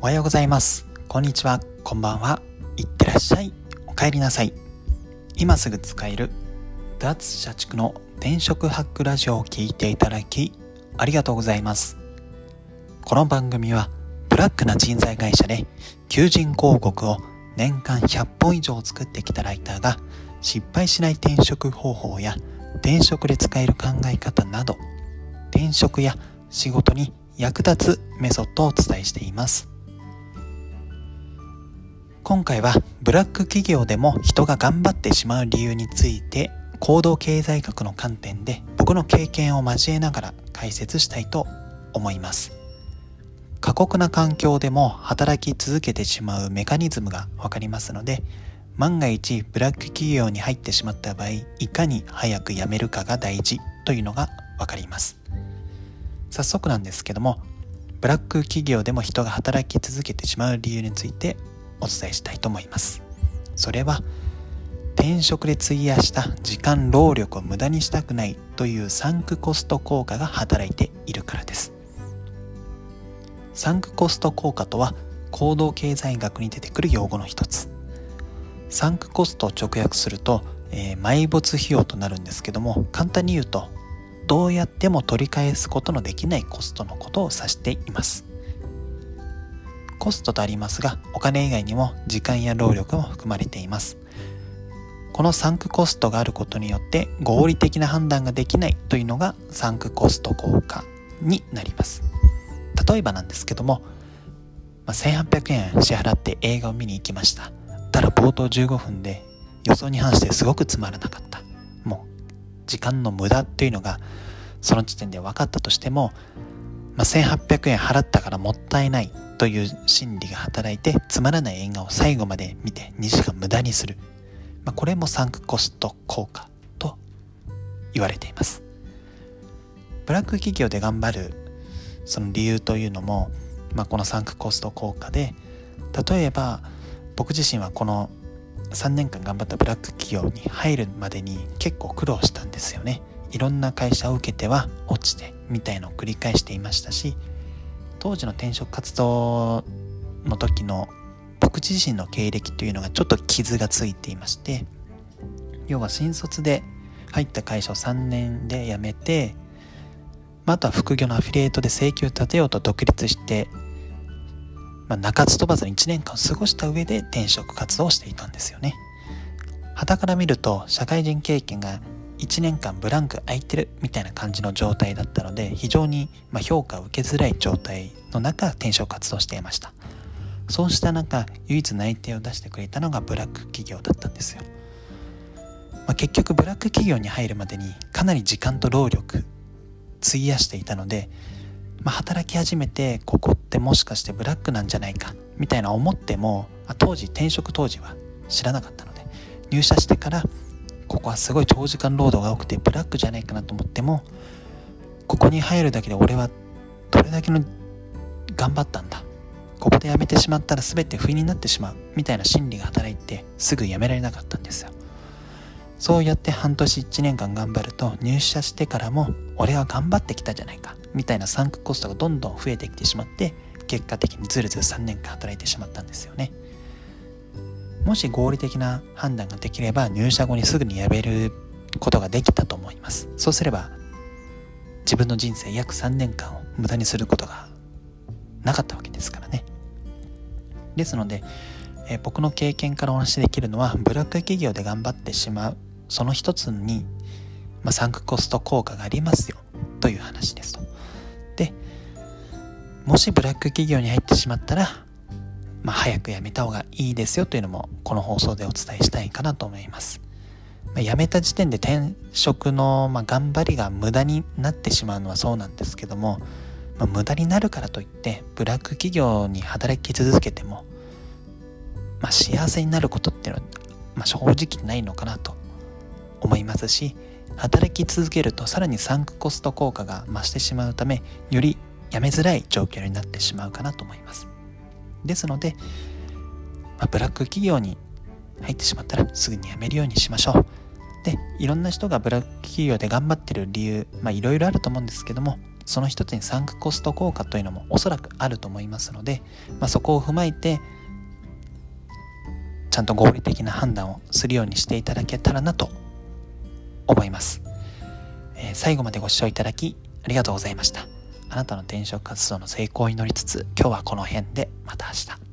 おはようございます。こんにちは。こんばんは。いってらっしゃい。お帰りなさい。今すぐ使える脱社畜の転職ハックラジオを聞いていただきありがとうございます。この番組はブラックな人材会社で求人広告を年間100本以上作ってきたライターが失敗しない転職方法や転職で使える考え方など転職や仕事に役立つメソッドをお伝えしています。今回はブラック企業でも人が頑張ってしまう理由について行動経済学の観点で僕の経験を交えながら解説したいと思います。過酷な環境でも働き続けてしまうメカニズムがわかりますので万が一ブラック企業に入ってしまった場合いかに早く辞めるかが大事というのがわかります。早速なんですけどもブラック企業でも人が働き続けてしまう理由についてお伝えしたいと思います。それは転職で費やした時間労力を無駄にしたくないというサンクコスト効果が働いているからです。サンクコスト効果とは行動経済学に出てくる用語の一つ。サンクコストを直訳すると、えー埋没費用となるんですけども簡単に言うとどうやっても取り返すことのできないコストのことを指しています。コストとありますがお金以外にも時間や労力も含まれています。このサンクコストがあることによって合理的な判断ができないというのがサンクコスト効果になります。例えばなんですけども、まあ、1800円支払って映画を見に行きました。ただ冒頭15分で予想に反してすごくつまらなかった。もう時間の無駄っていうのがその時点で分かったとしても、まあ、1800円払ったからもったいない。という心理が働いてつまらない映画を最後まで見て2時間無駄にする、まあ、これもサンクコスト効果と言われています。ブラック企業で頑張るその理由というのも、まあ、このサンクコスト効果で例えば僕自身はこの3年間頑張ったブラック企業に入るまでに結構苦労したんですよね。いろんな会社を受けては落ちてみたいのを繰り返していましたし当時の転職活動の時の僕自身の経歴というのがちょっと傷がついていまして要は新卒で入った会社を3年で辞めて、まあ、とは副業のアフィリエイトで請求立てようと独立して、まあ、中津飛ばずに1年間過ごした上で転職活動をしていたんですよね。傍から見ると社会人経験が1年間ブランク空いてるみたいな感じの状態だったので非常にま評価を受けづらい状態の中転職活動していました。そうした中唯一内定を出してくれたのがブラック企業だったんですよ、まあ、結局ブラック企業に入るまでにかなり時間と労力費やしていたので、まあ、働き始めてここってもしかしてブラックなんじゃないかみたいな思っても当時転職当時は知らなかったので入社してからここはすごい長時間労働が多くてブラックじゃないかなと思ってもここに入るだけで俺はどれだけの頑張ったんだ。ここで辞めてしまったら全て不意になってしまう。みたいな心理が働いてすぐ辞められなかったんですよ。そうやって半年1年間頑張ると入社してからも俺は頑張ってきたじゃないか。みたいなサンクコストがどんどん増えてきてしまって結果的にずるずる3年間働いてしまったんですよね。もし合理的な判断ができれば入社後にすぐに辞めることができたと思います。そうすれば自分の人生約3年間を無駄にすることがなかったわけですからね。ですので、え僕の経験からお話しできるのはブラック企業で頑張ってしまうその一つに、まあ、サンクコスト効果がありますよという話ですと。でもしブラック企業に入ってしまったらまあ、早く辞めた方がいいですよというのもこの放送でお伝えしたいかなと思います。まあ、辞めた時点で転職の、まあ、頑張りが無駄になってしまうのはそうなんですけども、まあ、無駄になるからといってブラック企業に働き続けても、まあ、幸せになることっていうのは、まあ、正直ないのかなと思いますし働き続けるとさらにサンクコスト効果が増してしまうためより辞めづらい状況になってしまうかなと思います。ですので、まあ、ブラック企業に入ってしまったらすぐに辞めるようにしましょう。で、いろんな人がブラック企業で頑張ってる理由、まあいろいろあると思うんですけども、その一つにサンクコスト効果というのもおそらくあると思いますので、まあ、そこを踏まえてちゃんと合理的な判断をするようにしていただけたらなと思います、えー、最後までご視聴いただきありがとうございましたあなたの転職活動の成功を祈りつつ今日はこの辺でまた明日。